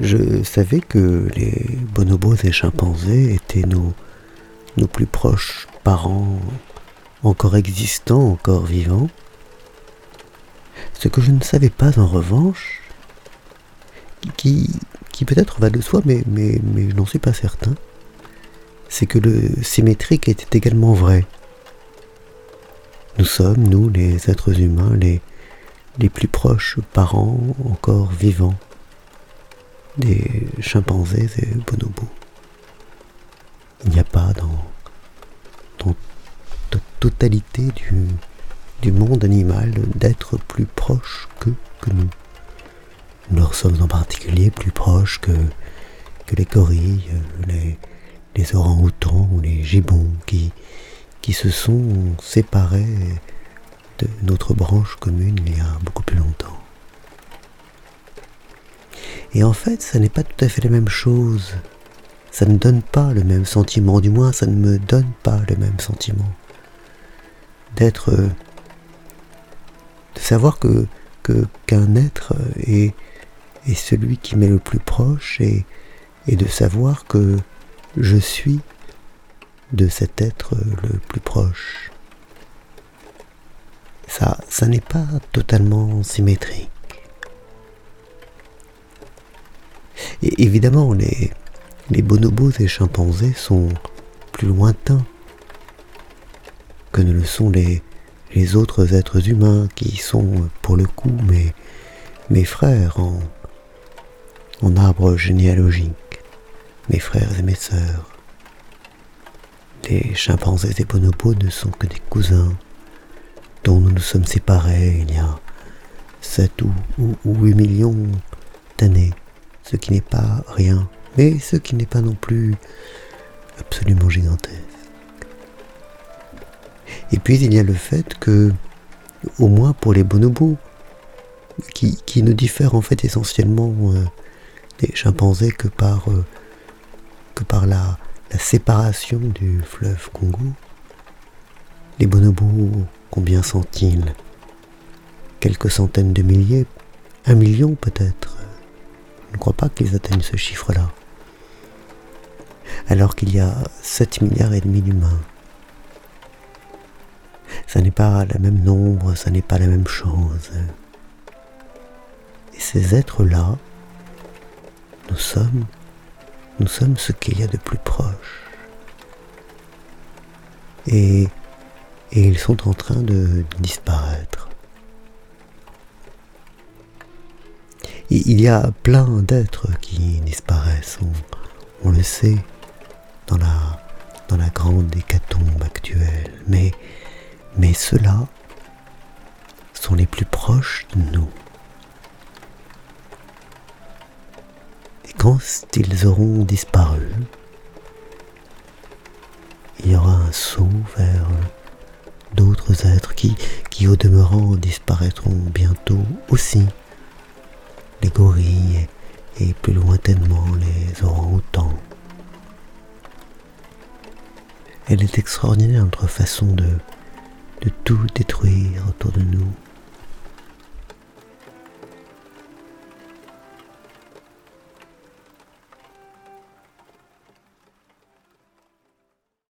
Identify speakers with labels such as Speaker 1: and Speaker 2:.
Speaker 1: je savais que les bonobos et chimpanzés étaient nos, plus proches parents encore existants, encore vivants. Ce que je ne savais pas en revanche, qui, peut-être va de soi, mais, mais, je n'en suis pas certain, c'est que le symétrique était également vrai. Nous sommes, nous, les êtres humains, les plus proches parents encore vivants des chimpanzés et bonobos. Il n'y a pas dans, dans la totalité du, du monde animal d'être plus proche que, que nous. Nous leur sommes en particulier plus proches que, que les gorilles, les, les orang-outans ou les gibbons qui, qui se sont séparés de notre branche commune il y a beaucoup plus longtemps. Et en fait, ça n'est pas tout à fait la même chose. Ça ne donne pas le même sentiment, du moins ça ne me donne pas le même sentiment. D'être... de savoir que qu'un être est, est celui qui m'est le plus proche et, et de savoir que je suis de cet être le plus proche. Ça, ça n'est pas totalement symétrique. Évidemment, les, bonobos et chimpanzés sont plus lointains que ne le sont les, autres êtres humains qui sont, pour le coup, mes, mes frères en, en arbre généalogique, mes frères et mes sœurs. Les chimpanzés et bonobos ne sont que des cousins dont nous nous sommes séparés il y a 7 ou, ou, ou 8 millions d'années ce qui n'est pas rien, mais ce qui n'est pas non plus absolument gigantesque. Et puis il y a le fait que, au moins pour les bonobos, qui, ne diffèrent en fait essentiellement euh, des chimpanzés que par, euh, que par la, séparation du fleuve Congo, les bonobos, combien sont-ils? Quelques centaines de milliers? Un million peut-être? Ne crois pas qu'ils atteignent ce chiffre-là. Alors qu'il y a 7 milliards et demi d'humains. Ça n'est pas le même nombre, ça n'est pas la même chose. Et ces êtres-là, nous sommes, nous sommes ce qu'il y a de plus proche. Et, et ils sont en train de disparaître. Il y a plein d'êtres qui disparaissent, on, le sait, dans la, dans la grande hécatombe actuelle. Mais, ceux-là sont les plus proches de nous. Et quand ils auront disparu, il y aura un saut vers d'autres êtres qui au demeurant disparaîtront bientôt aussi et plus lointainement les orang-outans. Elle est extraordinaire notre façon de, de tout détruire autour de nous.